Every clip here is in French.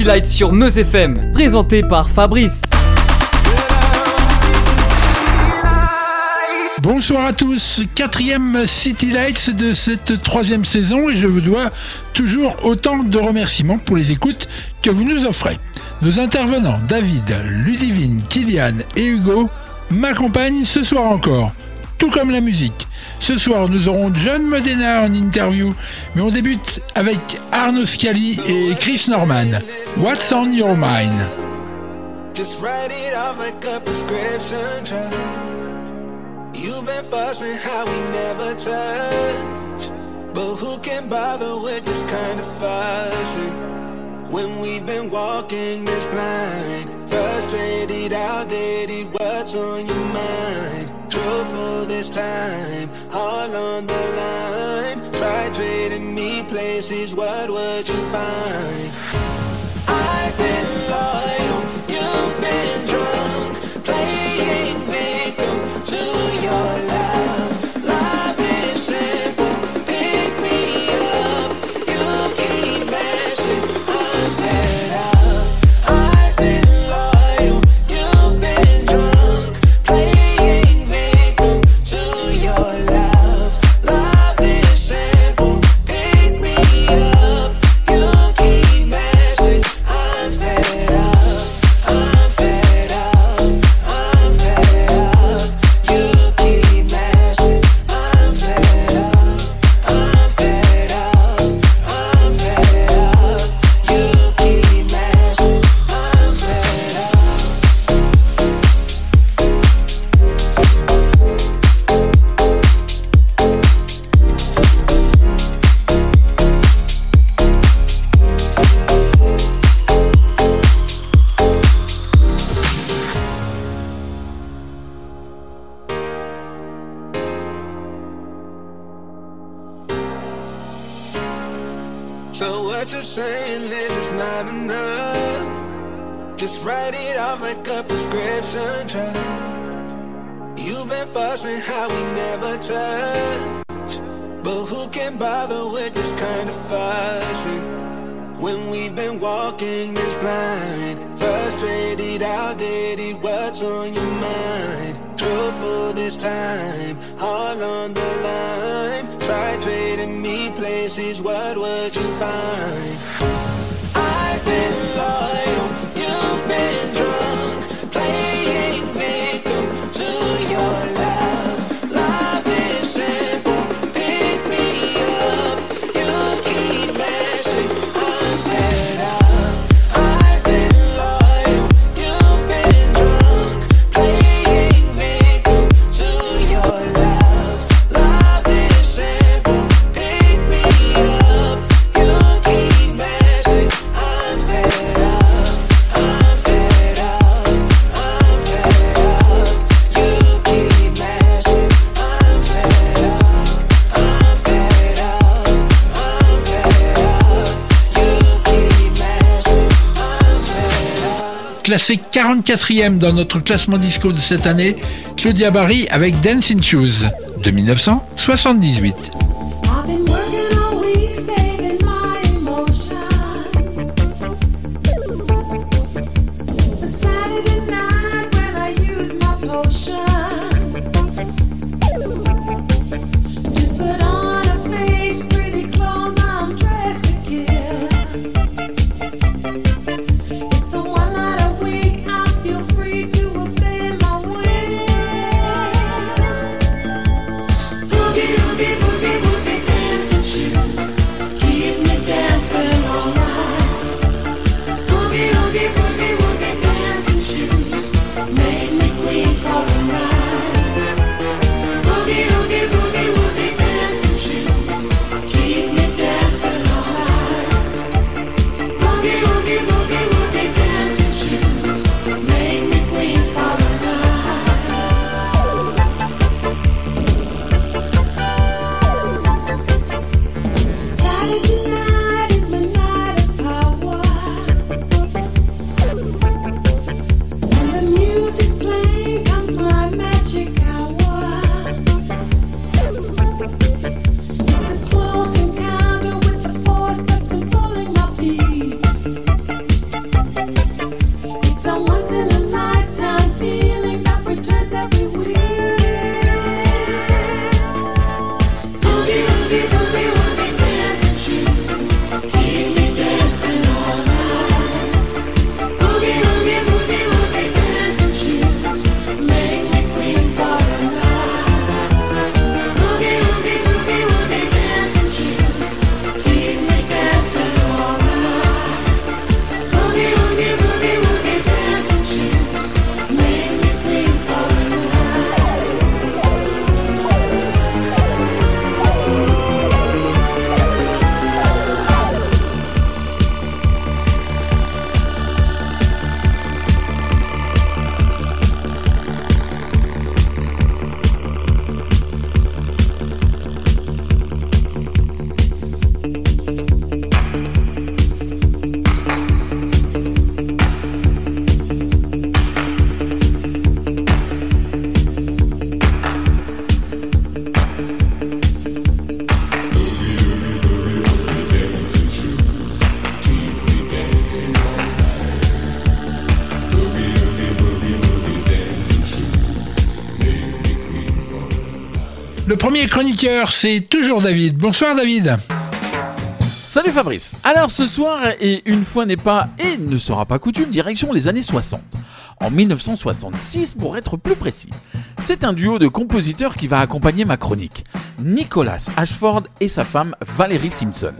City Lights sur Meuse FM, présenté par Fabrice. Bonsoir à tous, quatrième City Lights de cette troisième saison et je vous dois toujours autant de remerciements pour les écoutes que vous nous offrez. Nos intervenants David, Ludivine, Kylian et Hugo m'accompagnent ce soir encore, tout comme la musique. Ce soir, nous aurons John Modena en interview, mais on débute avec Arnaud Scali et Chris Norman. What's on your mind? Just write it off like a prescription drug. You've been fussing how we never touch. But who can bother with this kind of fussing? When we've been walking this blind, frustrated, outdated, what's on your mind? Truthful this time, all on the line. Try trading me places, what would you find? I've been loyal, up. Classé 44e dans notre classement disco de cette année, Claudia Barry avec Dance in Shoes de 1978. Chroniqueur, c'est toujours David. Bonsoir David. Salut Fabrice. Alors ce soir, et une fois n'est pas et ne sera pas coutume, direction les années 60. En 1966 pour être plus précis. C'est un duo de compositeurs qui va accompagner ma chronique. Nicholas Ashford et sa femme Valérie Simpson.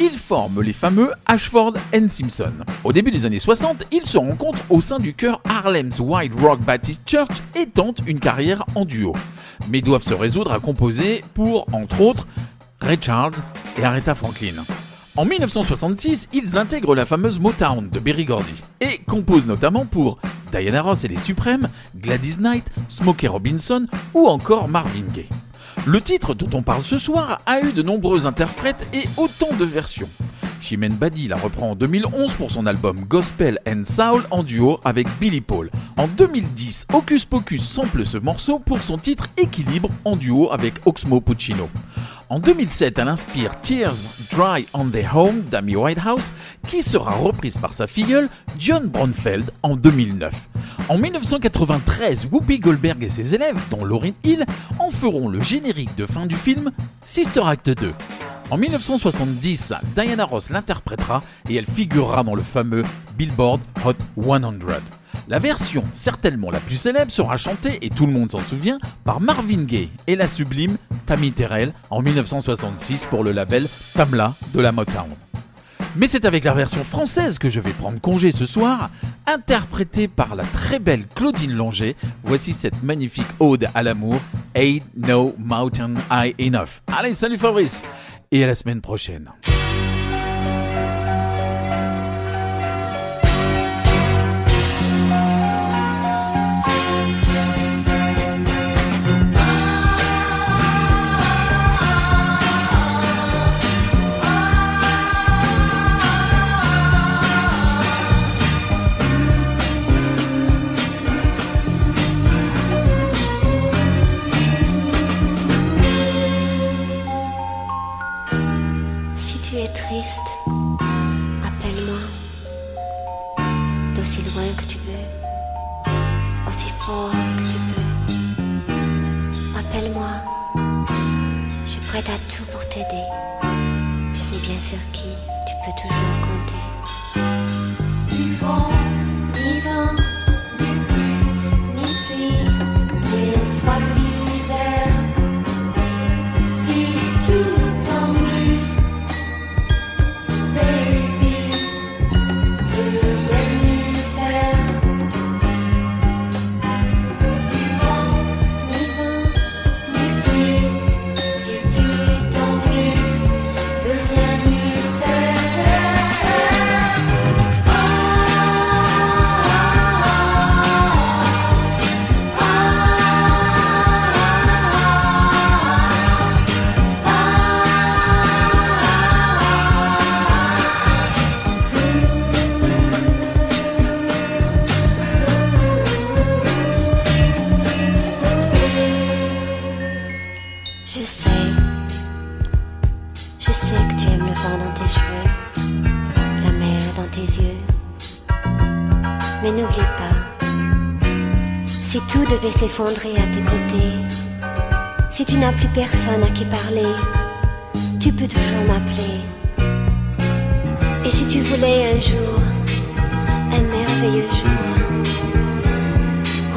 Ils forment les fameux Ashford and Simpson. Au début des années 60, ils se rencontrent au sein du chœur Harlem's White Rock Baptist Church et tentent une carrière en duo. Mais doivent se résoudre à composer pour, entre autres, Ray Charles et Aretha Franklin. En 1966, ils intègrent la fameuse Motown de Berry Gordy et composent notamment pour Diana Ross et les Suprêmes, Gladys Knight, Smokey Robinson ou encore Marvin Gaye. Le titre dont on parle ce soir a eu de nombreux interprètes et autant de versions. Chimène Badi la reprend en 2011 pour son album Gospel and Soul en duo avec Billy Paul. En 2010, Hocus Pocus sample ce morceau pour son titre Équilibre en duo avec Oxmo Puccino. En 2007, elle inspire Tears Dry on the Home d'Amy Whitehouse, qui sera reprise par sa filleule Dionne Bronfeld en 2009. En 1993, Whoopi Goldberg et ses élèves, dont Lauryn Hill, en feront le générique de fin du film Sister Act 2. En 1970, Diana Ross l'interprétera et elle figurera dans le fameux Billboard Hot 100. La version, certainement la plus célèbre, sera chantée, et tout le monde s'en souvient, par Marvin Gaye et la sublime Tammy Terrell en 1966 pour le label Tamla de la Motown. Mais c'est avec la version française que je vais prendre congé ce soir, interprétée par la très belle Claudine Longer. Voici cette magnifique ode à l'amour, Ain't No Mountain High Enough. Allez, salut Fabrice et à la semaine prochaine. Prête à tout pour t'aider. Tu sais bien sur qui tu peux toujours s'effondrer à tes côtés, si tu n'as plus personne à qui parler, tu peux toujours m'appeler. Et si tu voulais un jour, un merveilleux jour,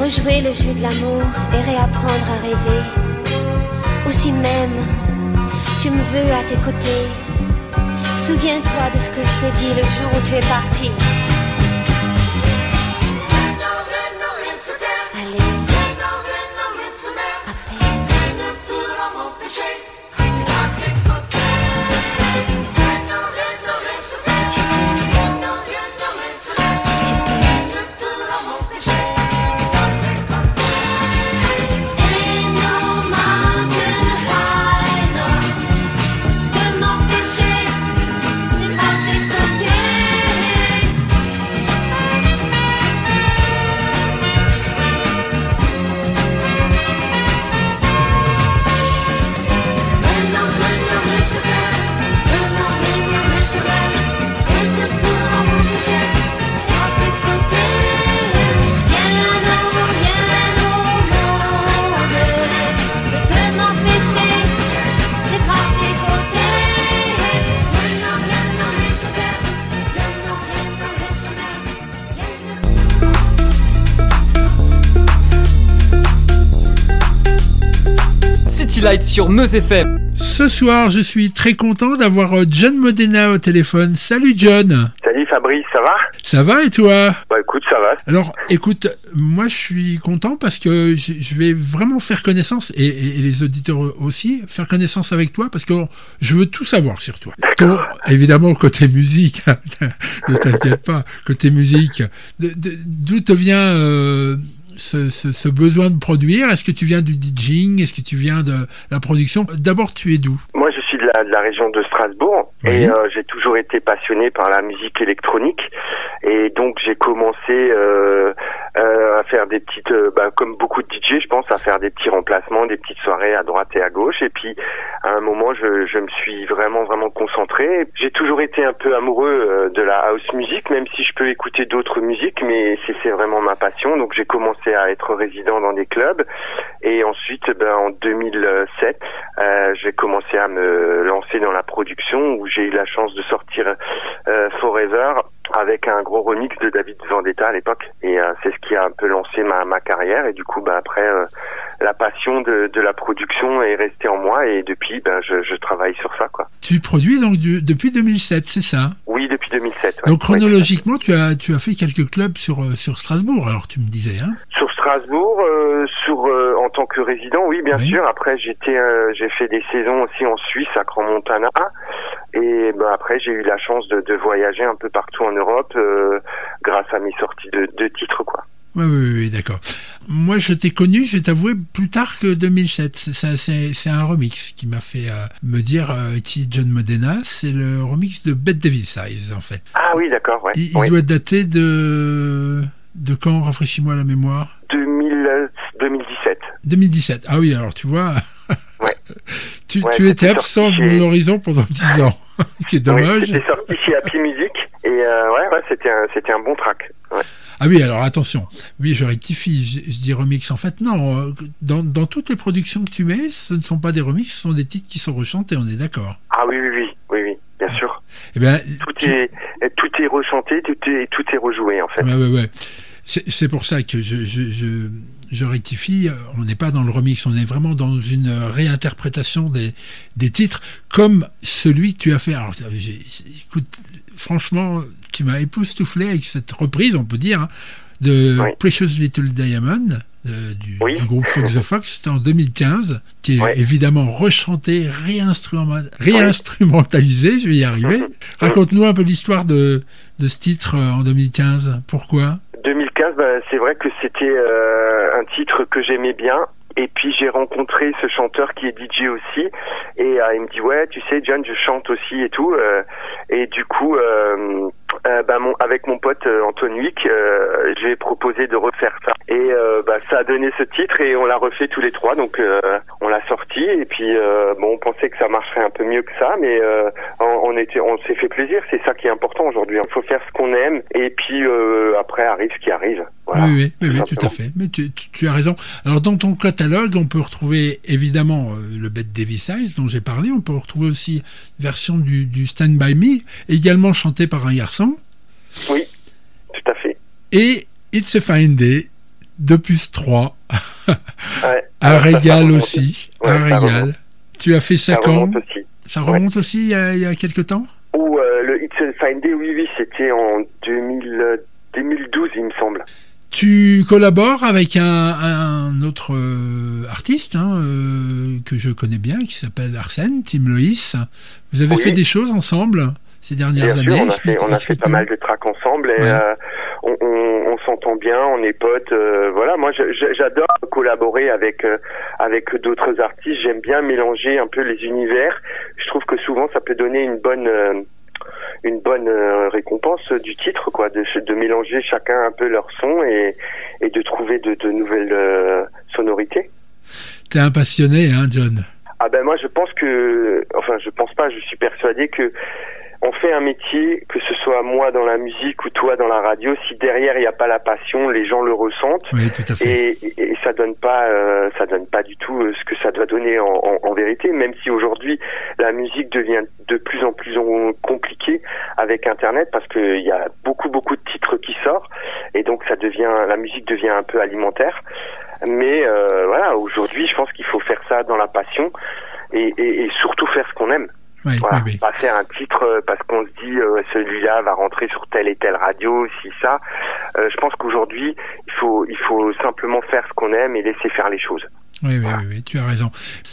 rejouer le jeu de l'amour et réapprendre à rêver, ou si même tu me veux à tes côtés, souviens-toi de ce que je t'ai dit le jour où tu es parti. City Lights sur Meuse FM. Ce soir, je suis très content d'avoir euh, John Modena au téléphone. Salut John. Salut Fabrice, ça va? Ça va et toi? Bah écoute, ça va. Alors, écoute, moi je suis content parce que je vais vraiment faire connaissance, et, et- et les auditeurs aussi, faire connaissance avec toi parce que je veux tout savoir sur toi. Ton- évidemment, côté musique, ne t'inquiète pas, côté musique, d'où te vient euh, ce, besoin de produire? Est-ce que tu viens du DJing Est-ce que tu viens de la production? D'abord, tu es d'où? Suis de la, de la région de Strasbourg. Oui. et euh, j'ai toujours été passionné par la musique électronique. Et donc j'ai commencé euh, euh, à faire des petites, bah, comme beaucoup de DJ je pense, à faire des petits remplacements, des petites soirées à droite et à gauche. Et puis à un moment je, je me suis vraiment vraiment concentré. J'ai toujours été un peu amoureux de la house music même si je peux écouter d'autres musiques mais c'est vraiment ma passion. Donc j'ai commencé à être résident dans des clubs. Et ensuite ben, en 2007 euh, j'ai commencé à me lancer dans la production où j'ai eu la chance de sortir euh, Forever avec un gros remix de David Vendetta à l'époque. Et euh, c'est ce qui a un peu lancé ma, ma carrière. Et du coup ben, après euh, la passion de, de la production est restée en moi. Et depuis ben, je, je travaille sur ça quoi. Tu produis donc du- depuis 2007, c'est ça? Oui depuis 2007. ouais. Donc chronologiquement, tu as, tu as fait quelques clubs sur, euh, sur Strasbourg, alors tu me disais. Hein Sur Strasbourg, euh, sur euh, en tant que résident, oui, bien Oui. sûr. Après, j'étais, euh, j'ai fait des saisons aussi en Suisse, à Grand Montana, et ben, après, j'ai eu la chance de, de voyager un peu partout en Europe euh, grâce à mes sorties de, de titres, quoi. Oui, oui, oui, d'accord. Moi, je t'ai connu, je vais t'avouer, plus tard que 2007. C'est un remix qui m'a fait euh, me dire euh, qui John Modena. C'est le remix de Bette Davis Size, en fait. Ah oui, d'accord, ouais. Il, il Oui. doit dater de... De quand? Rafraîchis-moi la mémoire 2000, euh, 2017. 2017. Ah oui, alors tu vois... Ouais. tu Ouais, tu étais absent de mon horizon pendant 10 ans. C'est Oui, dommage. c'était sorti chez Happy Music, et euh, ouais, ouais, c'était un, un bon track. Ouais. Ah oui, alors attention. Oui, je rectifie, je, je dis remix. En fait, non. euh, Dans, dans toutes les productions que tu mets, ce ne sont pas des remixes, ce sont des titres qui sont rechantés, on est d'accord. Ah oui, oui, oui, oui, oui, bien sûr. Eh bien, Tout tu- est, tout est rechanté, tout est, tout est rejoué, en fait. Ouais, ouais, ouais. C'est pour ça que je, je, je, je rectifie. euh, On n'est pas dans le remix, on est vraiment dans une réinterprétation des, des titres comme celui que tu as fait. Alors, écoute, franchement, tu m'as époustouflé avec cette reprise, on peut dire, hein, de Oui. Precious Little Diamond. de- du, Oui. du groupe Fox the Fox, c'était en 2015, qui est Ouais. évidemment rechanté, réinstrument- réinstrumentalisé, je vais y arriver. Raconte-nous un peu l'histoire de, de ce titre euh, en 2015. Pourquoi? 2015, bah, c'est vrai que c'était euh, un titre que j'aimais bien. Et puis j'ai rencontré ce chanteur qui est DJ aussi, et euh, il me dit ouais, tu sais, John, je chante aussi et tout. euh, et du coup, euh, bah, mon, avec mon pote euh, Antoine Wick, euh, j'ai proposé de refaire ça. Et euh, bah, ça a donné ce titre et on l'a refait tous les trois. Donc euh, on l'a sorti. Et puis euh, bon, on pensait que ça marcherait un peu mieux que ça, mais euh, on, on était, on s'est fait plaisir. C'est ça qui est important aujourd'hui. Il faut faire ce qu'on aime. Et puis euh, après arrive ce qui arrive. Voilà. Oui, oui, oui, oui, tout à fait. Mais tu, tu- tu as raison. Alors, dans ton catalogue, on peut retrouver évidemment le Bette Davis Size dont j'ai parlé. On peut retrouver aussi une version du, du Stand By Me, également chantée par un garçon. Oui, tout à fait. Et It's a Fine Day, 2 plus 3. Ouais. Un régal aussi. Ouais, un régal. Tu as fait ça, Ça quand remonte aussi. Ça remonte aussi il y, a, il y a quelques temps? Ou euh, le It's a Fine Day, oui, oui, c'était en 2000, euh, 2012, il me semble. Tu collabores avec un, un autre euh, artiste hein, euh, que je connais bien, qui s'appelle Arsène, Tim Loïs. Vous avez Oui. fait des choses ensemble? Ces dernières Bien sûr, années on a fait, on a fait pas mal de tracks ensemble et Ouais. euh, on, on, on s'entend bien, on est potes. euh, voilà, moi j'adore collaborer avec euh, avec d'autres artistes. J'aime bien mélanger un peu les univers. Je trouve que souvent ça peut donner une bonne une bonne récompense du titre, quoi, de, de mélanger chacun un peu leur son et, et de trouver de, de nouvelles sonorités. T'es un passionné, hein, John? Ah ben moi je pense que, enfin je pense pas, je suis persuadé que on fait un métier, que ce soit moi dans la musique ou toi dans la radio, si derrière il n'y a pas la passion, les gens le ressentent Oui, tout à fait. et, et ça donne pas, euh, ça donne pas du tout euh, ce que ça doit donner en, en, en vérité. Même si aujourd'hui la musique devient de plus en plus compliquée avec Internet parce qu'il y a beaucoup beaucoup de titres qui sortent et donc ça devient, la musique devient un peu alimentaire. Mais euh, voilà, aujourd'hui, je pense qu'il faut faire ça ça dans la passion et, et, et surtout faire ce qu'on aime. Oui, Voilà, oui, oui. pas faire un titre euh, parce qu'on se dit euh, celui-là va rentrer sur telle et telle radio, si ça. Euh, je pense qu'aujourd'hui, il faut il faut simplement faire ce qu'on aime et laisser faire les choses. Oui, oui, oui, oui, tu as raison.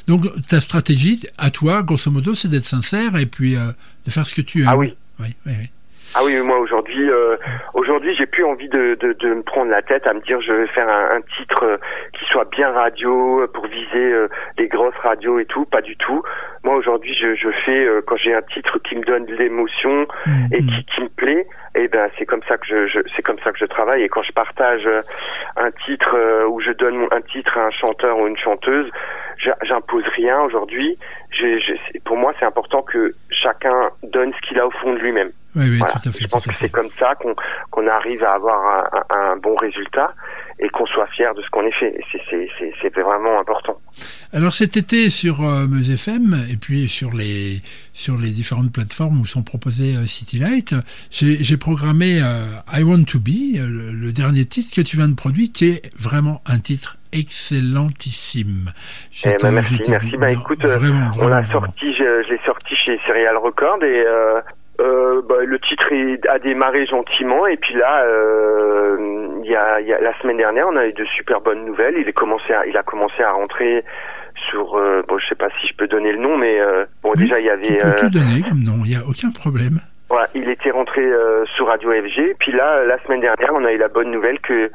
Donc, ta stratégie, à toi, grosso modo, c'est d'être sincère et puis euh, de faire ce que tu aimes. Ah oui. Oui, oui, oui. Ah oui, moi aujourd'hui, euh, aujourd'hui, j'ai plus envie de, de, de me prendre la tête à me dire je vais faire un, un titre euh, qui soit bien radio euh, pour viser euh, les grosses radios et tout. Pas du tout. Moi aujourd'hui, je, je fais euh, quand j'ai un titre qui me donne de l'émotion Mm, et mm. qui, qui me plaît, et ben c'est comme ça que je, je c'est comme ça que je travaille. Et quand je partage euh, un titre euh, ou je donne un titre à un chanteur ou une chanteuse, j'impose rien aujourd'hui. Pour moi, c'est important que chacun donne ce qu'il a au fond de lui-même. Oui, oui, Voilà. tout à fait. Je pense que c'est comme ça qu'on qu'on arrive à avoir un, un- un bon résultat et qu'on soit fier de ce qu'on ait fait. C'est- vraiment important. Alors cet été sur euh, Meuse FM et puis sur les sur les différentes plateformes où sont proposés euh, City Light, j'ai programmé euh, I Want to Be, euh, le, le dernier titre que tu viens de produire, qui est vraiment un titre excellentissime. Eh ben, merci, merci. Bah, écoute, euh, vraiment, On vraiment, l'a vraiment. sorti, je, je l'ai sorti chez Serial Record et euh, euh, bah, le titre est- a démarré gentiment et puis là, euh, il y, a, y a la semaine dernière, on a eu de super bonnes nouvelles. Il est commencé, à, il a commencé à rentrer sur, euh, bon, je sais pas si je peux donner le nom, mais euh, bon, Oui, déjà il y tu avait. peux euh, tout donner comme nom, il n'y a aucun problème. Voilà, il était rentré euh, sur Radio FG. Puis là, la semaine dernière, on a eu la bonne nouvelle que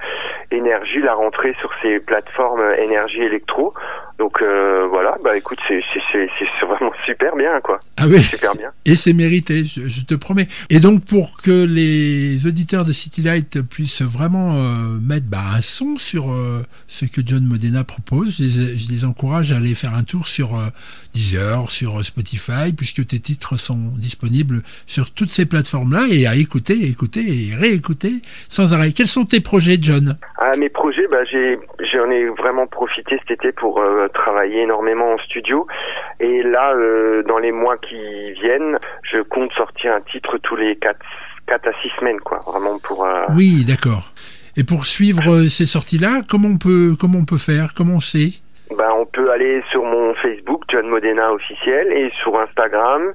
Énergie l'a rentré sur ses plateformes euh, Énergie Électro. Donc euh, voilà, bah écoute, c'est c'est c'est c'est vraiment super bien quoi, Ah oui, super bien. et c'est mérité, je, je te promets. Et donc pour que les auditeurs de City Light puissent vraiment euh, mettre bah, un son sur euh, ce que John Modena propose, je les, je les encourage à aller faire un tour sur euh, Deezer, sur euh, Spotify, puisque tes titres sont disponibles sur toutes ces plateformes-là, et à écouter, écouter et réécouter sans arrêt. Quels sont tes projets, John? Ah, mes projets, bah, j'en ai vraiment profité cet été pour euh, travailler énormément en studio. Et là, euh, dans les mois qui viennent, je compte sortir un titre tous les 4, quatre à 6 semaines, quoi. Vraiment pour... euh, Oui, d'accord. Et pour suivre ces sorties-là, comment on peut, comment on peut faire? Comment on sait? Bah, on peut aller sur mon Facebook, John Modena officiel, et sur Instagram.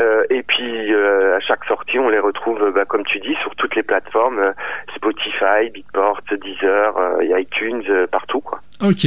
Euh, et puis, euh, à chaque sortie, on les retrouve, bah, comme tu dis, sur toutes les plateformes. euh, Spotify, Beatport, Deezer, iTunes, partout, quoi. Ok.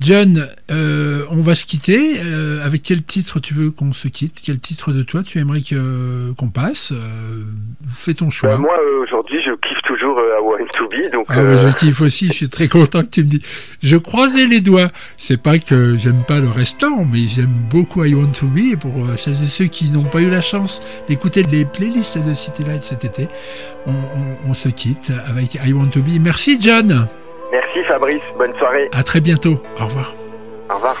John, euh, on va se quitter. Euh, avec quel titre tu veux qu'on se quitte? Quel titre de toi tu aimerais que qu'on passe? Euh, Fais ton choix. Moi, euh, aujourd'hui, je kiffe toujours euh, I Want to Be, donc... Ah, euh, bah, je kiffe aussi, je suis très content que tu me dis. Je croisais les doigts. C'est pas que j'aime pas le restant, mais j'aime beaucoup I Want to Be. Et pour euh, celles et ceux qui n'ont pas eu la chance d'écouter les playlists de City Light cet été, on, on- on se quitte avec I Want to Be. Merci John. Merci Fabrice, bonne soirée, À très bientôt. Au revoir. au revoir.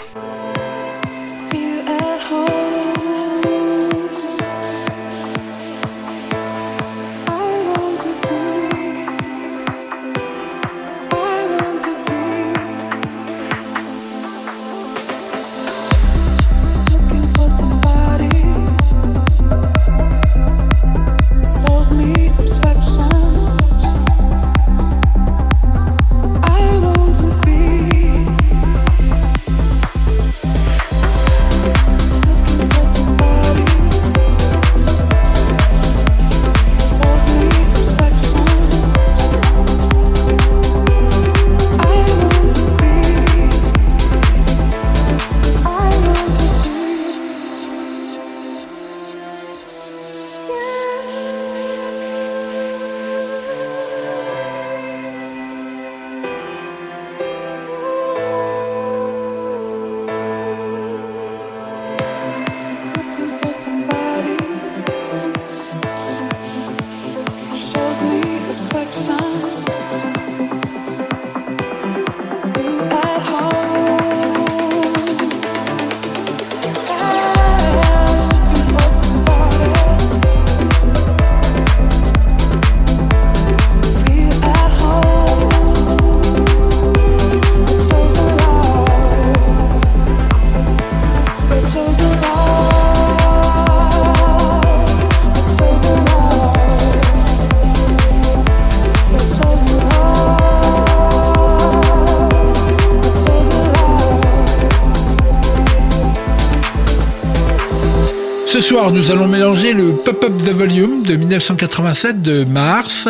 Soir, nous allons mélanger le Pop Up the Volume de 1987 de Mars,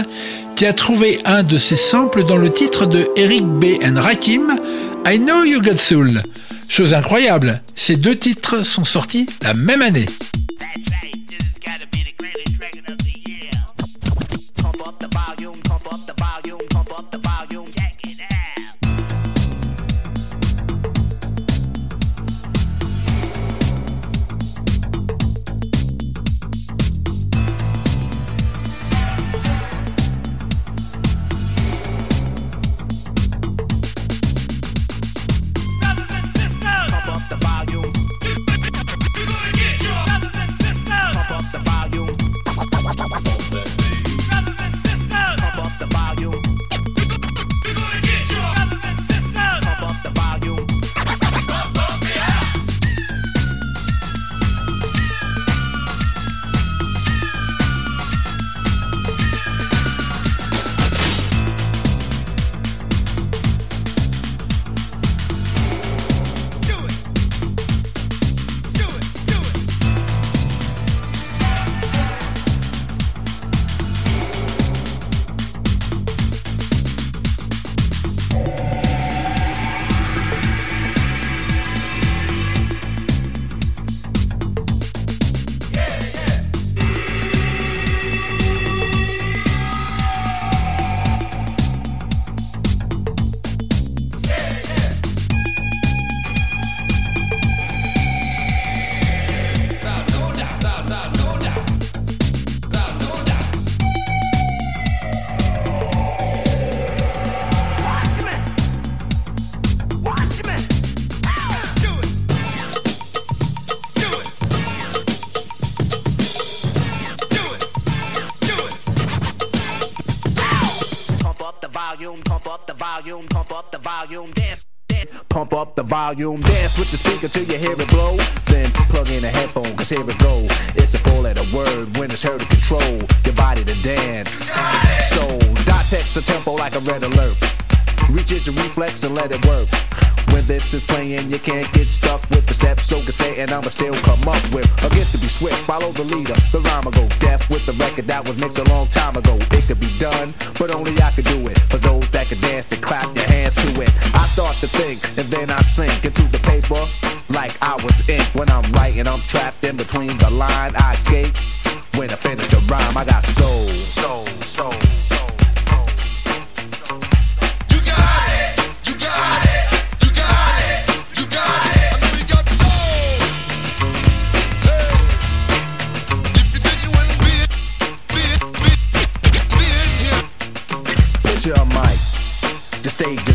qui a trouvé un de ses samples dans le titre de Eric B. and Rakim, I Know You Got Soul. Chose incroyable, ces deux titres sont sortis la même année. Volume, dance with the speaker till you hear it blow. Then plug in a headphone, cause here it go. It's a four letter word when it's heard to control your body to dance. So, dot text a tempo like a red alert. Reaches your reflex and let it work. When this is playing, you can't get stuck with the steps. And I'ma still come up with a gift to be swift. Follow the leader, the rhyme go deaf with the record that was mixed a long time ago. It could be done, but only I could do it. For those that can dance and clap your hands to it. I start to think, and then I sink into the paper like I was ink. When I'm writing, I'm trapped in between the line. I escape when I finish the rhyme. I got soul. soul, soul.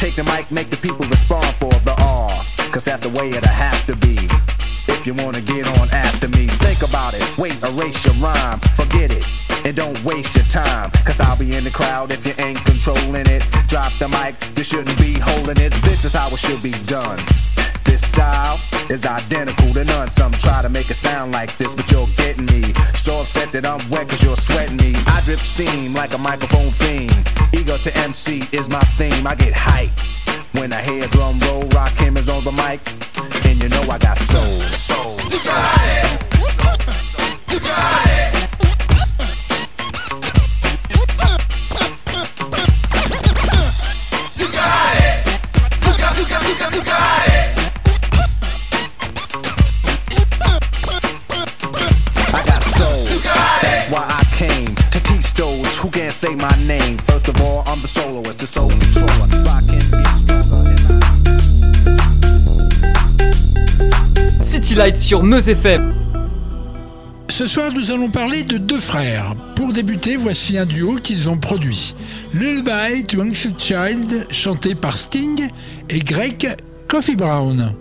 Take the mic, make the people respond for the R. Cause that's the way it'll have to be. If you wanna get on after me, think about it. Wait, erase your rhyme, forget it. And don't waste your time, cause I'll be in the crowd if you ain't controlling it. Drop the mic, you shouldn't be holding it. This is how it should be done. This style is identical to none. Some try to make it sound like this, but you're getting me. So upset that I'm wet cause you're sweating me. I drip steam like a microphone fiend. Ego to MC is my theme. I get hype when I hear drum roll. Rock is on the mic, and you know I got soul. soul. I say my name. First of all, I'm the soloist, the soul controller. Beats stronger than I- City Lights sur Meuse FM. Ce soir, nous allons parler de deux frères. Pour débuter, voici un duo qu'ils ont produit. Lullaby to Anxious Child, chanté par Sting et Greg Coffee Brown.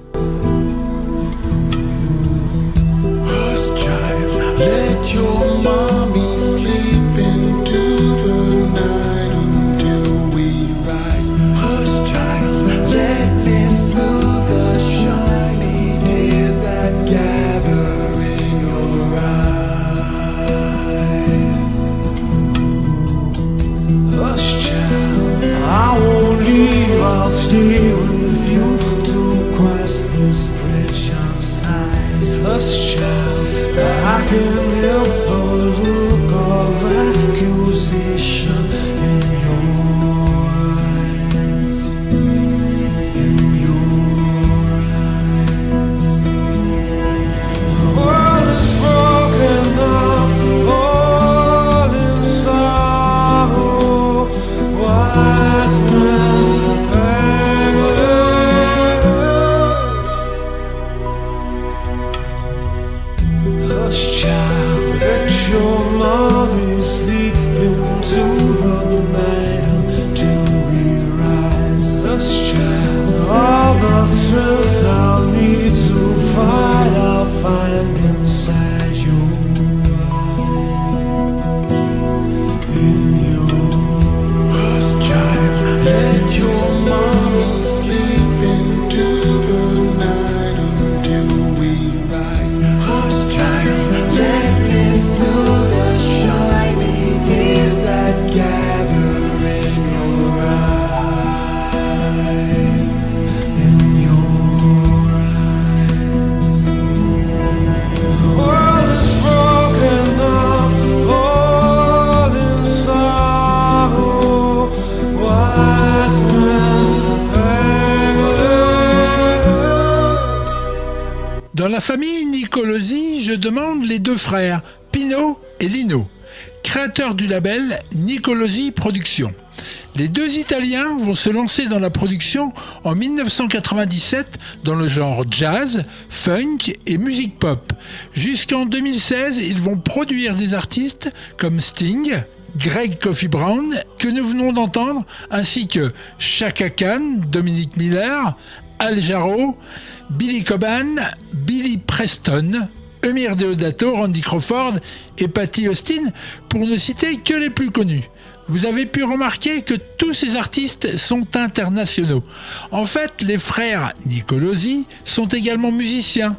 Du label Nicolosi Productions. Les deux Italiens vont se lancer dans la production en 1997 dans le genre jazz, funk et musique pop. Jusqu'en 2016, ils vont produire des artistes comme Sting, Greg Coffee Brown, que nous venons d'entendre, ainsi que Chaka Khan, Dominique Miller, Al Jarreau, Billy Coban, Billy Preston, Emir Deodato, Randy Crawford et Patty Austin, pour ne citer que les plus connus. Vous avez pu remarquer que tous ces artistes sont internationaux. En fait, les frères Nicolosi sont également musiciens.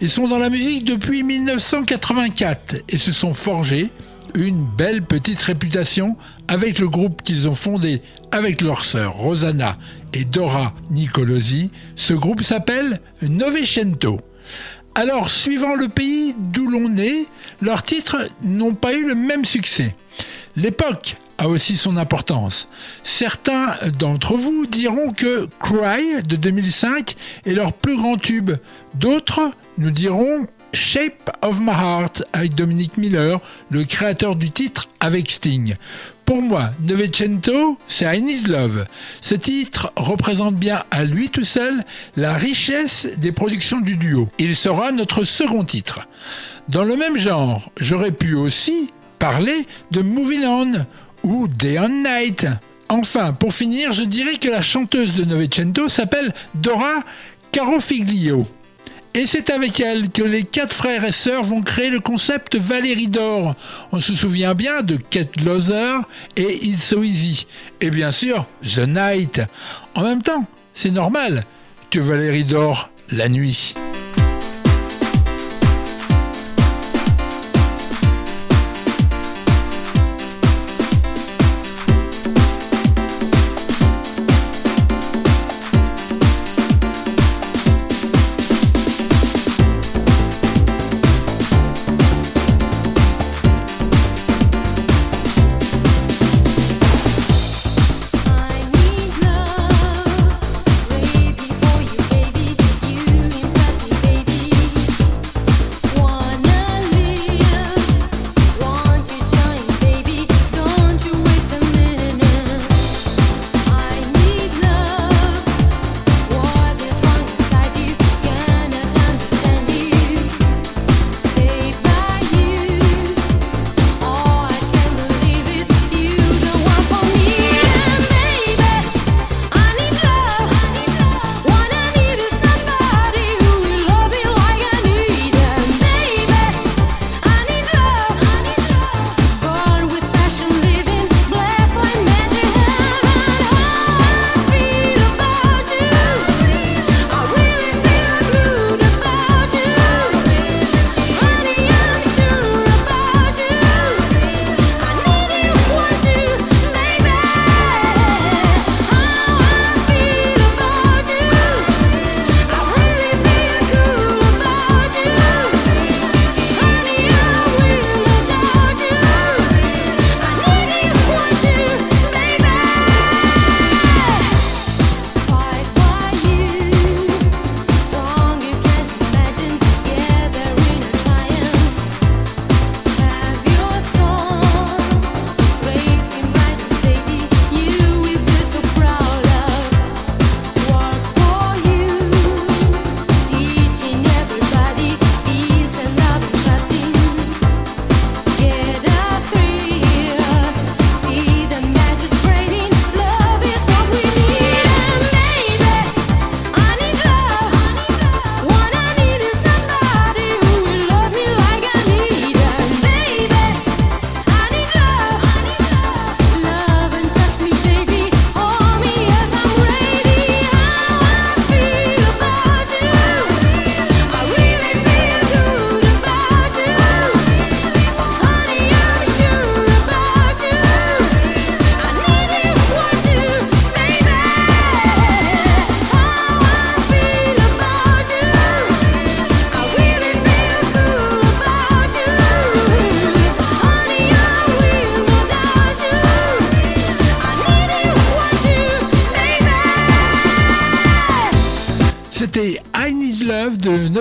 Ils sont dans la musique depuis 1984 et se sont forgés une belle petite réputation avec le groupe qu'ils ont fondé avec leurs sœurs Rosanna et Dora Nicolosi. Ce groupe s'appelle Novecento. Alors, suivant le pays d'où l'on est, leurs titres n'ont pas eu le même succès. L'époque a aussi son importance. Certains d'entre vous diront que Cry de 2005 est leur plus grand tube. D'autres nous diront Shape of My Heart avec Dominic Miller, le créateur du titre avec Sting. Pour moi, Novecento, c'est I Love. Ce titre représente bien à lui tout seul la richesse des productions du duo. Il sera notre second titre. Dans le même genre, j'aurais pu aussi parler de Moving On ou Day and Night. Enfin, pour finir, je dirais que la chanteuse de Novecento s'appelle Dora Carofiglio. Et c'est avec elle que les quatre frères et sœurs vont créer le concept Valérie d'Or. On se souvient bien de Kate Loser et It's So Easy. Et bien sûr, The Night. En même temps, c'est normal que Valérie dort la nuit.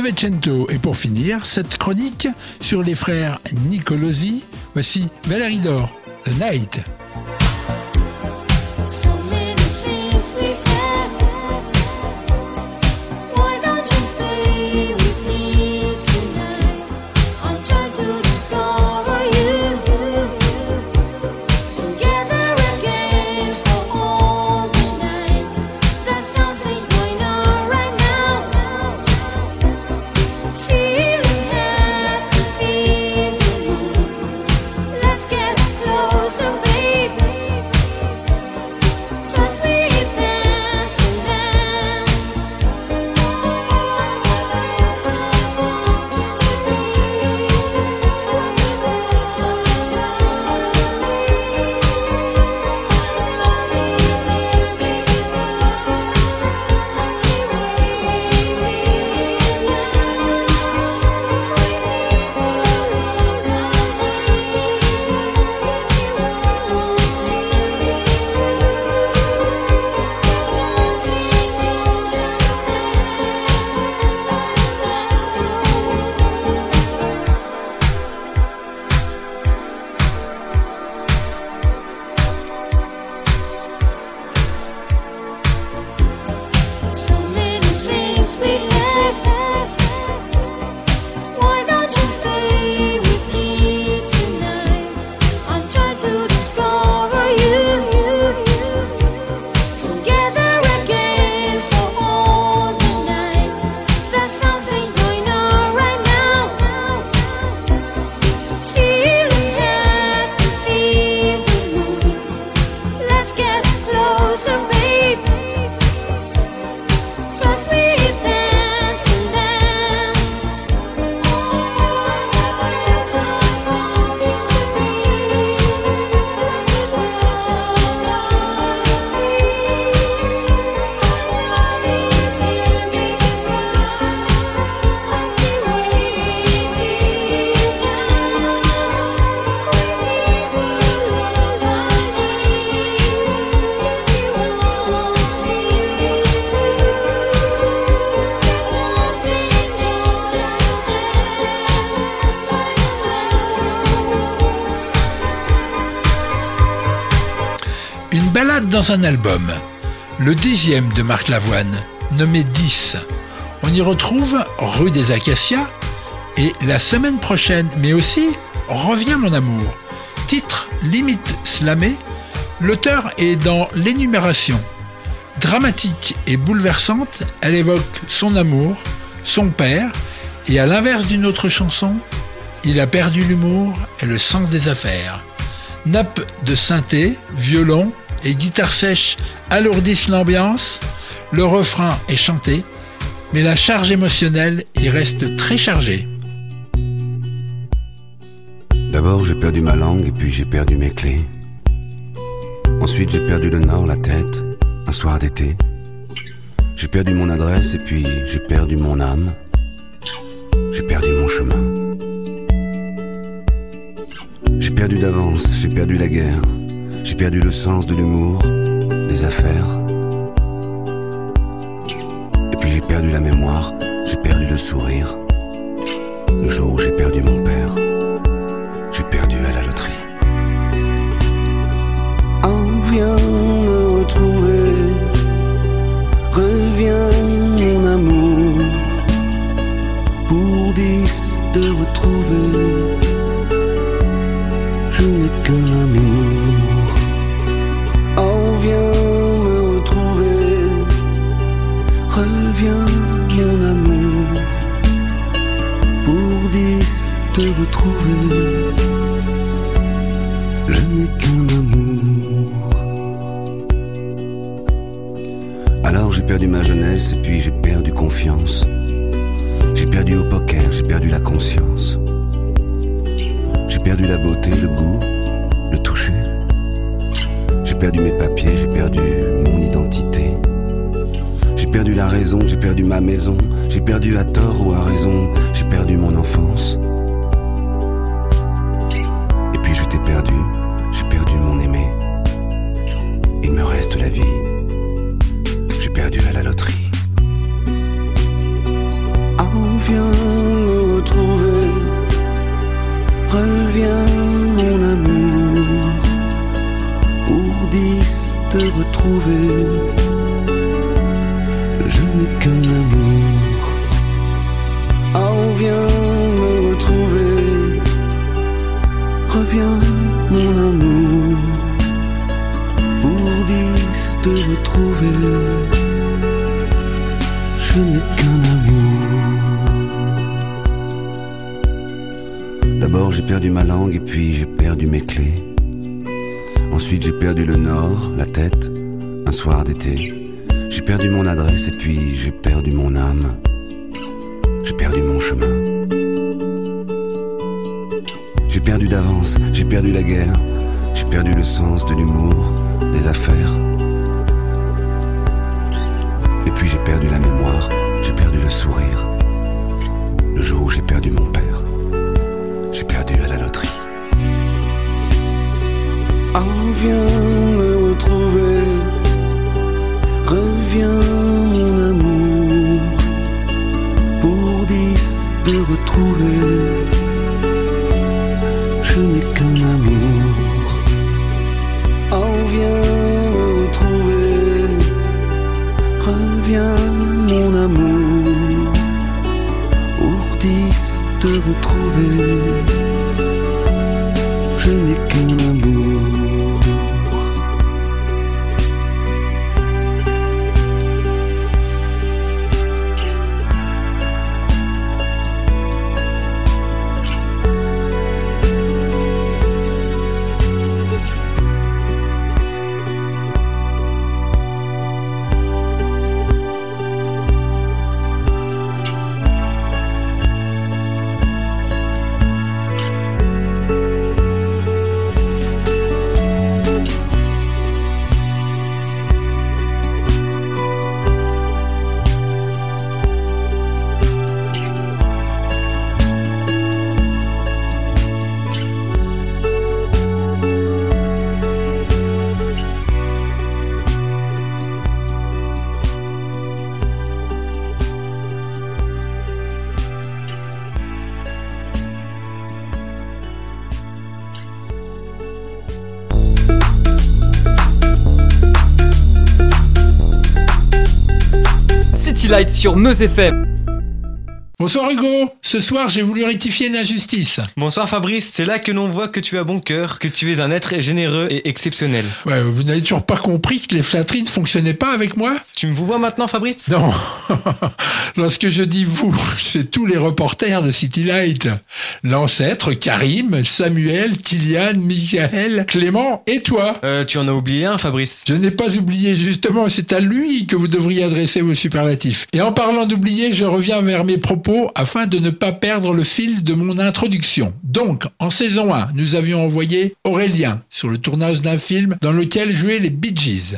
Et pour finir, cette chronique sur les frères Nicolosi, voici Valérie Dor, The Night. Un album. Le dixième de Marc Lavoine, nommé 10. On y retrouve Rue des Acacias et La semaine prochaine, mais aussi Reviens mon amour. Titre limite slamé, l'auteur est dans l'énumération. Dramatique et bouleversante, elle évoque son amour, son père, et à l'inverse d'une autre chanson, il a perdu l'humour et le sens des affaires. Nappe de synthé, violon et guitare sèche alourdissent l'ambiance. Le refrain est chanté, mais la charge émotionnelle y reste très chargée. D'abord j'ai perdu ma langue et puis j'ai perdu mes clés. Ensuite j'ai perdu le nord, la tête, un soir d'été. J'ai perdu mon adresse et puis j'ai perdu mon âme. J'ai perdu mon chemin. J'ai perdu d'avance, j'ai perdu la guerre. J'ai perdu le sens de l'humour, des affaires. Et puis j'ai perdu la mémoire, j'ai perdu le sourire. Le jour où j'ai perdu mon père, j'ai perdu à la loterie. Oh, viens me retrouver. Reviens, mon amour. Pour dix de retrouver. Je n'ai qu'un nord, la tête, un soir d'été. J'ai perdu mon adresse et puis j'ai perdu mon âme. J'ai perdu mon chemin. J'ai perdu d'avance, j'ai perdu la guerre. J'ai perdu le sens de l'humour, des affaires. Et puis j'ai perdu la mémoire, j'ai perdu le sourire. Le jour où j'ai perdu mon père, j'ai perdu à la loterie. Oh, viens Reviens, mon amour. Pour dix de retrouver. Je n'ai qu'un amour. Oh, viens me retrouver. Reviens, mon amour. Pour dix de retrouver. City Lights sur Meuse FM. Bonsoir Hugo, ce soir j'ai voulu rectifier une injustice. Bonsoir Fabrice, c'est là que l'on voit que tu as bon cœur, que tu es un être généreux et exceptionnel. Ouais, vous n'avez toujours pas compris que les flatteries ne fonctionnaient pas avec moi? Tu me vous vois maintenant Fabrice? Non. Lorsque je dis vous, c'est tous les reporters de City Light. L'ancêtre, Karim, Samuel, Kylian, Michael, Clément et toi. Euh, tu en as oublié un Fabrice. Je n'ai pas oublié, justement, c'est à lui que vous devriez adresser vos superlatifs. Et en parlant d'oublier, je reviens vers mes propos afin de ne pas perdre le fil de mon introduction. Donc, en saison 1, nous avions envoyé Aurélien sur le tournage d'un film dans lequel jouaient les Bee Gees.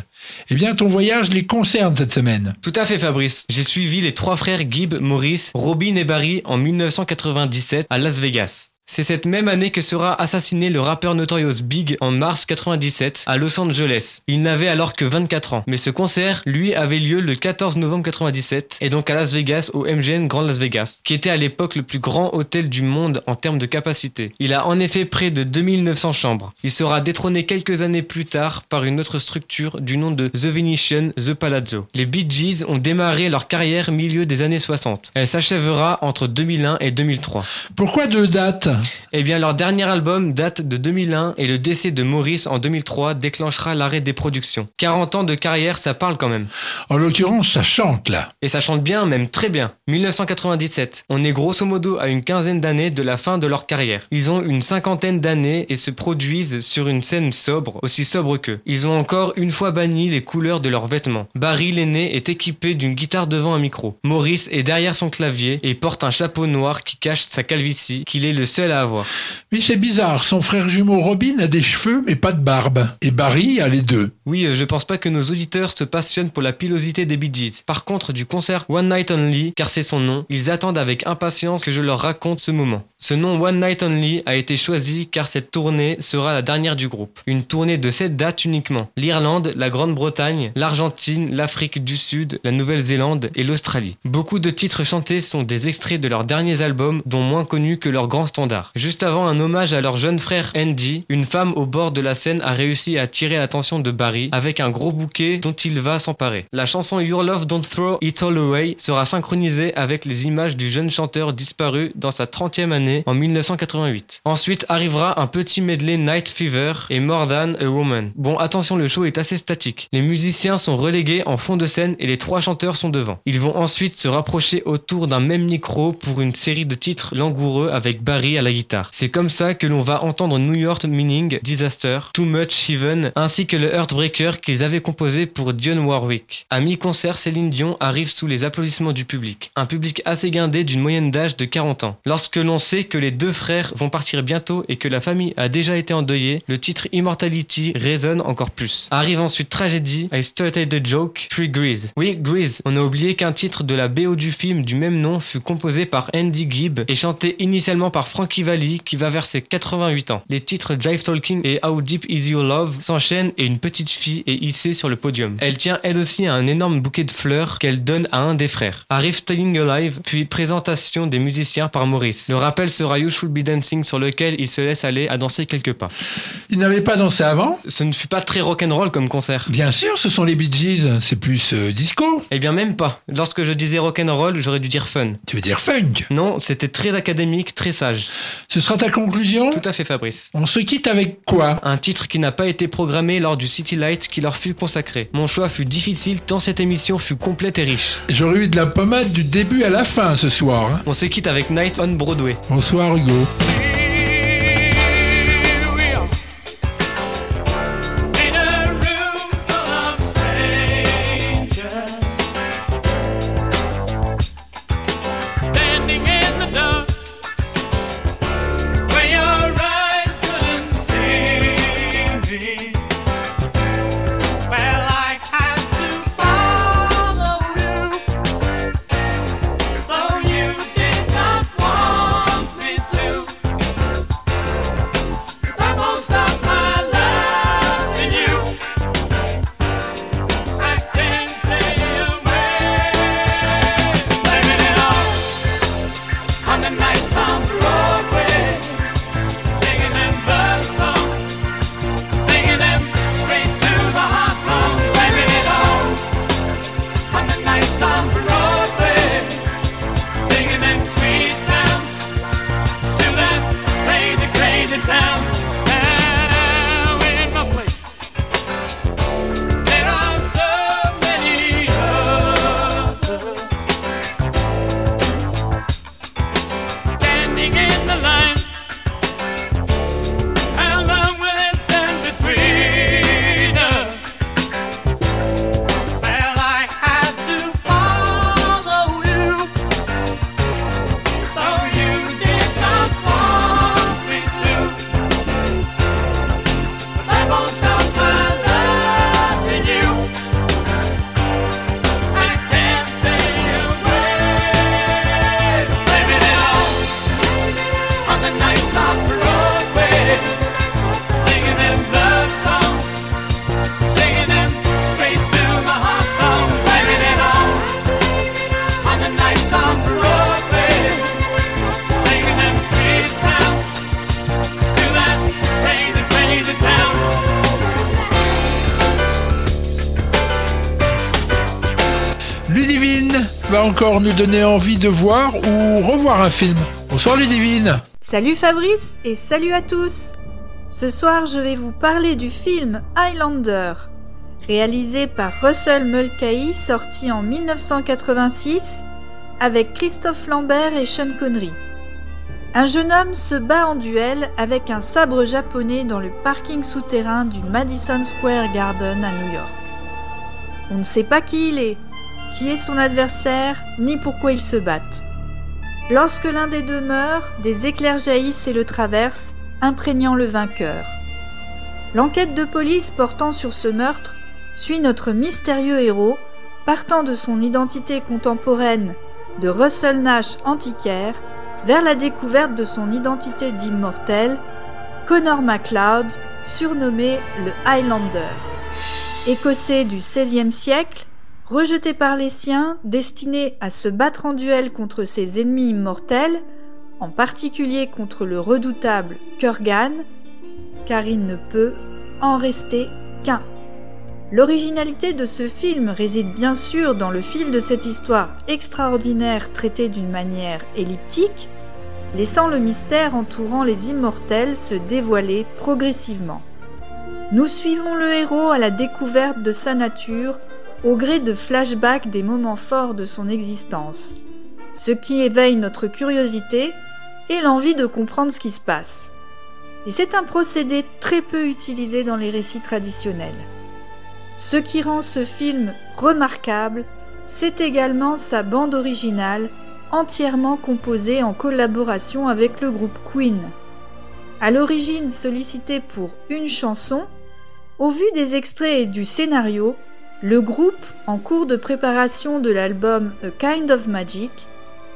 Eh bien, ton voyage les concerne cette semaine. Tout à fait Fabrice. J'ai suivi les trois frères Gibb, Maurice, Robin et Barry en 1997 à Las Vegas. C'est cette même année que sera assassiné le rappeur Notorious Big en mars 97 à Los Angeles. Il n'avait alors que 24 ans, mais ce concert, lui, avait lieu le 14 novembre 97 et donc à Las Vegas au MGM Grand Las Vegas, qui était à l'époque le plus grand hôtel du monde en termes de capacité. Il a en effet près de 2900 chambres. Il sera détrôné quelques années plus tard par une autre structure du nom de The Venetian The Palazzo. Les Bee Gees ont démarré leur carrière milieu des années 60. Elle s'achèvera entre 2001 et 2003. Pourquoi deux dates? Eh bien, leur dernier album date de 2001 et le décès de Maurice en 2003 déclenchera l'arrêt des productions. 40 ans de carrière, ça parle quand même. En l'occurrence, ça chante là. Et ça chante bien, même très bien. 1997. On est grosso modo à une quinzaine d'années de la fin de leur carrière. Ils ont une cinquantaine d'années et se produisent sur une scène sobre, aussi sobre qu'eux. Ils ont encore une fois banni les couleurs de leurs vêtements. Barry l'aîné est équipé d'une guitare devant un micro. Maurice est derrière son clavier et porte un chapeau noir qui cache sa calvitie, qu'il est le seul à avoir. Oui, c'est bizarre. Son frère jumeau Robin a des cheveux mais pas de barbe. Et Barry a les deux. Oui, euh, je pense pas que nos auditeurs se passionnent pour la pilosité des Bee Gees. Par contre, du concert One Night Only, car c'est son nom, ils attendent avec impatience que je leur raconte ce moment. Ce nom One Night Only a été choisi car cette tournée sera la dernière du groupe. Une tournée de 7 dates uniquement. L'Irlande, la Grande-Bretagne, l'Argentine, l'Afrique du Sud, la Nouvelle-Zélande et l'Australie. Beaucoup de titres chantés sont des extraits de leurs derniers albums, dont moins connus que leurs grands Juste avant un hommage à leur jeune frère Andy, une femme au bord de la scène a réussi à attirer l'attention de Barry avec un gros bouquet dont il va s'emparer. La chanson Your Love Don't Throw It All Away sera synchronisée avec les images du jeune chanteur disparu dans sa 30e année en 1988. Ensuite arrivera un petit medley Night Fever et More Than a Woman. Bon, attention, le show est assez statique. Les musiciens sont relégués en fond de scène et les trois chanteurs sont devant. Ils vont ensuite se rapprocher autour d'un même micro pour une série de titres langoureux avec Barry la guitare. C'est comme ça que l'on va entendre New York Meaning, Disaster, Too Much Heaven, ainsi que le Heartbreaker qu'ils avaient composé pour Dionne Warwick. À mi-concert, Céline Dion arrive sous les applaudissements du public. Un public assez guindé d'une moyenne d'âge de 40 ans. Lorsque l'on sait que les deux frères vont partir bientôt et que la famille a déjà été endeuillée, le titre Immortality résonne encore plus. Arrive ensuite Tragedy, I Started the Joke, Free Grease. Oui, Grease. On a oublié qu'un titre de la BO du film du même nom fut composé par Andy Gibb et chanté initialement par Frankie Qui va vers ses 88 ans. Les titres Jive Talking et How Deep Is Your Love s'enchaînent et une petite fille est hissée sur le podium. Elle tient elle aussi à un énorme bouquet de fleurs qu'elle donne à un des frères. Arrive Telling Alive, puis présentation des musiciens par Maurice. Le rappel sera You Should Be Dancing sur lequel il se laisse aller à danser quelques pas. Il n'avait pas dansé avant? Ce ne fut pas très rock'n'roll comme concert. Bien sûr, ce sont les Bee Gees, c'est plus euh, disco. Eh bien même pas. Lorsque je disais rock'n'roll, j'aurais dû dire fun. Tu veux dire funk? Non, c'était très académique, très sage. Ce sera ta conclusion? Tout à fait Fabrice. On se quitte avec quoi? Un titre qui n'a pas été programmé lors du City Light qui leur fut consacré. Mon choix fut difficile tant cette émission fut complète et riche. J'aurais eu de la pommade du début à la fin ce soir. hein. On se quitte avec Night on Broadway. Bonsoir Hugo. Donner envie de voir ou revoir un film. Bonsoir Ludivine. Salut Fabrice et salut à tous Ce soir je vais vous parler du film Highlander, réalisé par Russell Mulcahy sorti en 1986 avec Christophe Lambert et Sean Connery. Un jeune homme se bat en duel avec un sabre japonais dans le parking souterrain du Madison Square Garden à New York. On ne sait pas qui il est, qui est son adversaire, ni pourquoi ils se battent. Lorsque l'un des deux meurt, des éclairs jaillissent et le traversent, imprégnant le vainqueur. L'enquête de police portant sur ce meurtre suit notre mystérieux héros partant de son identité contemporaine de Russell Nash antiquaire vers la découverte de son identité d'immortel, Connor MacLeod, surnommé le Highlander. Écossais du XVIe siècle, rejeté par les siens, destiné à se battre en duel contre ses ennemis immortels, en particulier contre le redoutable Kurgan, car il ne peut en rester qu'un. L'originalité de ce film réside bien sûr dans le fil de cette histoire extraordinaire traitée d'une manière elliptique, laissant le mystère entourant les immortels se dévoiler progressivement. Nous suivons le héros à la découverte de sa nature au gré de flashbacks des moments forts de son existence, ce qui éveille notre curiosité et l'envie de comprendre ce qui se passe. Et c'est un procédé très peu utilisé dans les récits traditionnels. Ce qui rend ce film remarquable, c'est également sa bande originale, entièrement composée en collaboration avec le groupe Queen. À l'origine sollicité pour une chanson, au vu des extraits et du scénario, le groupe, en cours de préparation de l'album A Kind of Magic,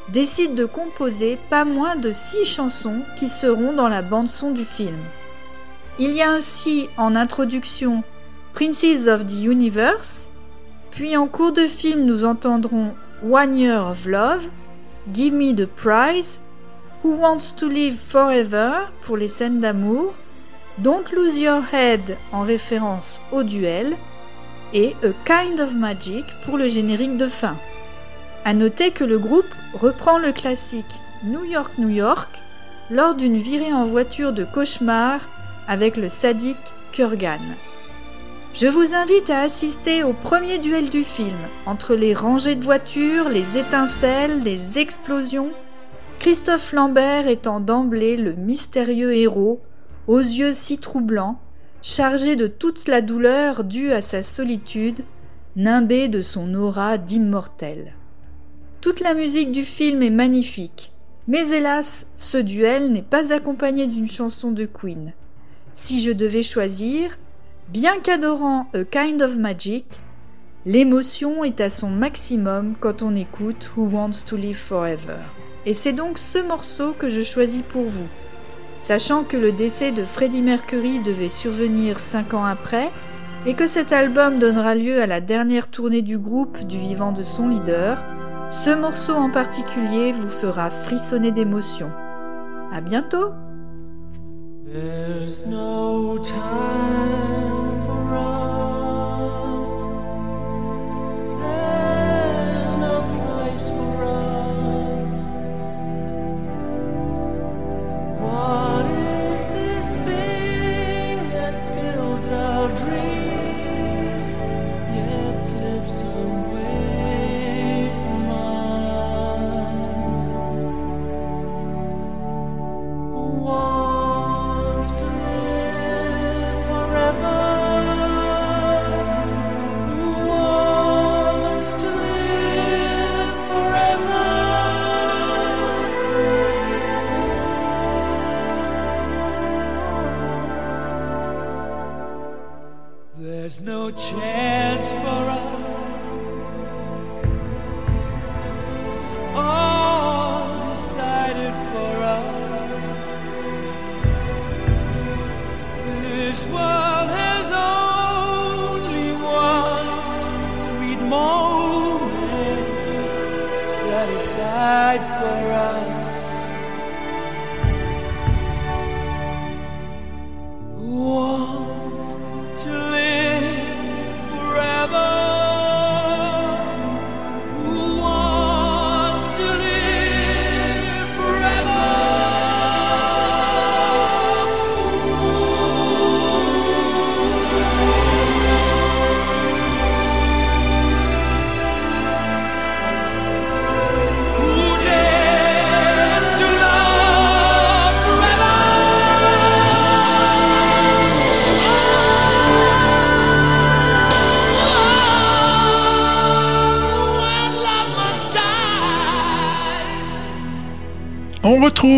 décide de composer pas moins de six chansons qui seront dans la bande-son du film. Il y a ainsi en introduction Princes of the Universe, puis en cours de film nous entendrons One Year of Love, Give Me the Prize, Who Wants to Live Forever pour les scènes d'amour, Don't Lose Your Head en référence au duel, et A Kind of Magic pour le générique de fin. À noter que le groupe reprend le classique New York, New York lors d'une virée en voiture de cauchemar avec le sadique Kurgan. Je vous invite à assister au premier duel du film, entre les rangées de voitures, les étincelles, les explosions, Christophe Lambert étant d'emblée le mystérieux héros, aux yeux si troublants, chargé de toute la douleur due à sa solitude, nimbé de son aura d'immortel. Toute la musique du film est magnifique, mais hélas, ce duel n'est pas accompagné d'une chanson de Queen. Si je devais choisir, Bien qu'adorant A Kind of Magic, l'émotion est à son maximum quand on écoute Who Wants to Live Forever. Et c'est donc ce morceau que je choisis pour vous. Sachant que le décès de Freddie Mercury devait survenir 5 ans après, et que cet album donnera lieu à la dernière tournée du groupe du vivant de son leader, ce morceau en particulier vous fera frissonner d'émotion. À bientôt!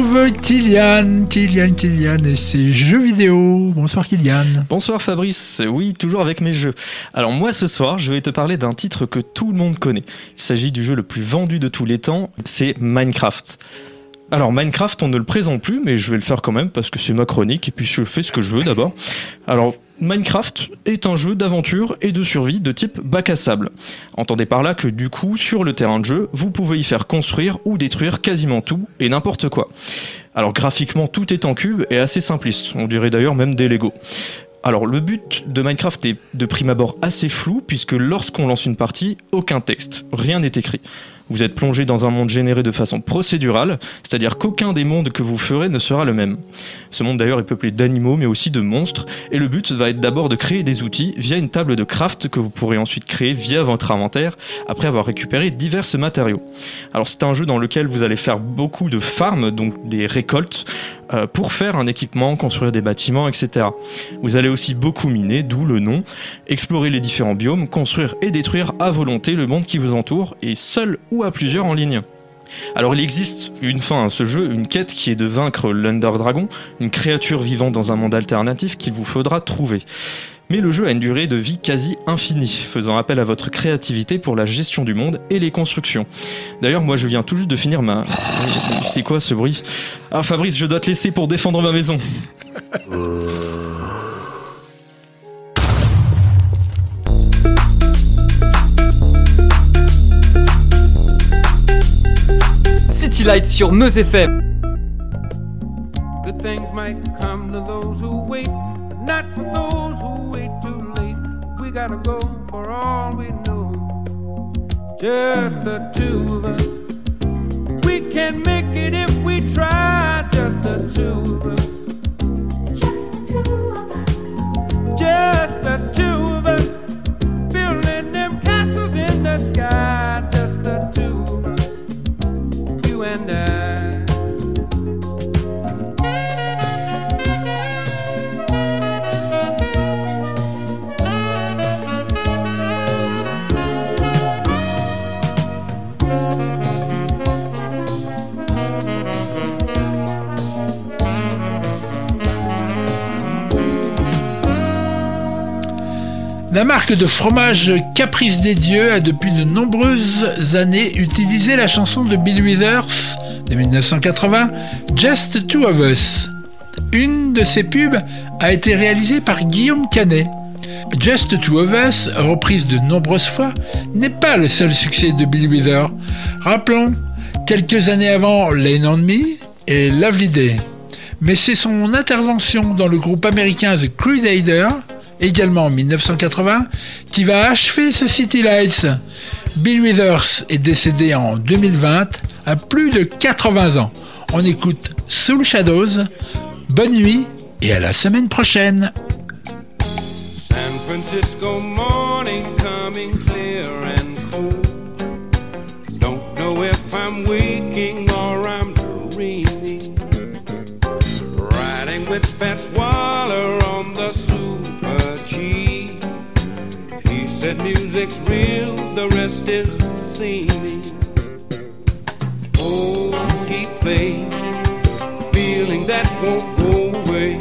Retrouve Kylian, Kylian, Kylian et ses jeux vidéo. Bonsoir Kylian. Bonsoir Fabrice, oui, toujours avec mes jeux. Alors moi ce soir, je vais te parler d'un titre que tout le monde connaît. Il s'agit du jeu le plus vendu de tous les temps, c'est Minecraft. Alors Minecraft, on ne le présente plus, mais je vais le faire quand même parce que c'est ma chronique et puis je fais ce que je veux d'abord. Alors Minecraft est un jeu d'aventure et de survie de type bac à sable. Entendez par là que du coup, sur le terrain de jeu, vous pouvez y faire construire ou détruire quasiment tout et n'importe quoi. Alors graphiquement, tout est en cube et assez simpliste, on dirait d'ailleurs même des Lego. Alors le but de Minecraft est de prime abord assez flou puisque lorsqu'on lance une partie, aucun texte, rien n'est écrit. Vous êtes plongé dans un monde généré de façon procédurale, c'est-à-dire qu'aucun des mondes que vous ferez ne sera le même. Ce monde d'ailleurs est peuplé d'animaux mais aussi de monstres, et le but va être d'abord de créer des outils via une table de craft que vous pourrez ensuite créer via votre inventaire après avoir récupéré divers matériaux. Alors c'est un jeu dans lequel vous allez faire beaucoup de farms, donc des récoltes, euh, pour faire un équipement, construire des bâtiments, etc. Vous allez aussi beaucoup miner, d'où le nom, explorer les différents biomes, construire et détruire à volonté le monde qui vous entoure, et seul ou à plusieurs en ligne. Alors il existe une fin à ce jeu, une quête qui est de vaincre l'Under Dragon, une créature vivant dans un monde alternatif qu'il vous faudra trouver. Mais le jeu a une durée de vie quasi infinie, faisant appel à votre créativité pour la gestion du monde et les constructions. D'ailleurs, moi je viens tout juste de finir ma... C'est quoi ce bruit? Ah Fabrice, je dois te laisser pour défendre ma maison. City Lights sur Meuse FM. Good things might come to those who wait, but not for those who wait too late. We gotta go for all we know. Just the two of us. We can make it if we try. Just the two of us. Just the two of us. Building them castles in the sky. Just the two La marque de fromage Caprice des Dieux a depuis de nombreuses années utilisé la chanson de Bill Withers de 1980, Just Two of Us. Une de ces pubs a été réalisée par Guillaume Canet. Just Two of Us, reprise de nombreuses fois, n'est pas le seul succès de Bill Withers. Rappelons, quelques années avant Lane on Me et Lovely Day. Mais c'est son intervention dans le groupe américain The Crusader, également en 1980, qui va achever ce City Lights. Bill Withers est décédé en 2020 à plus de 80 ans. On écoute Soul Shadows. Bonne nuit et à la semaine prochaine. Real, the rest is seeming. Oh, keep faith, feeling that won't go away.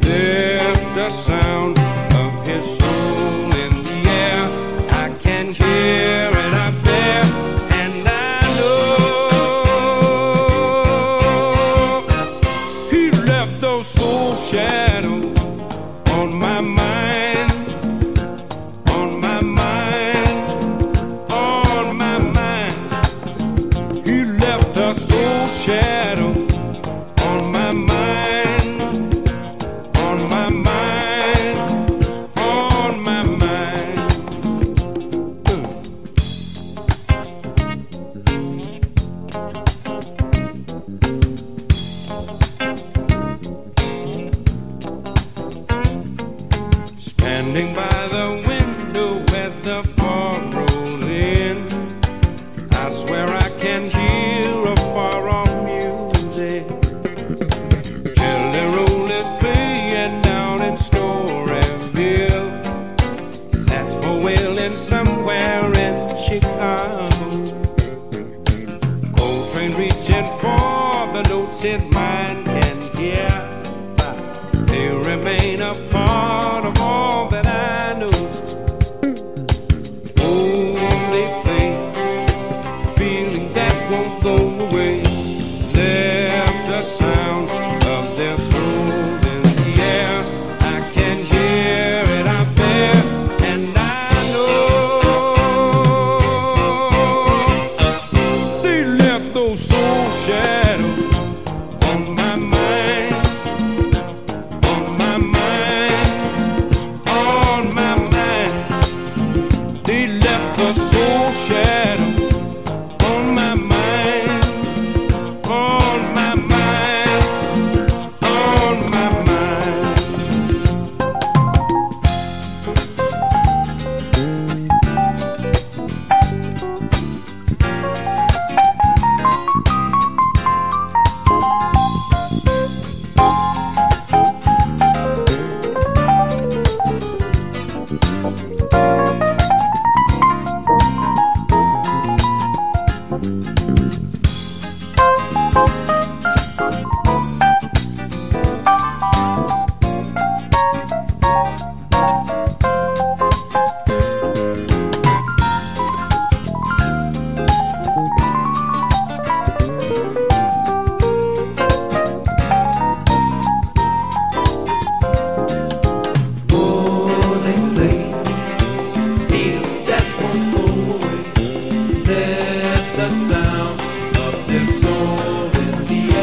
There's the sound wailing somewhere in Chicago. Cold train reaching for the notes in my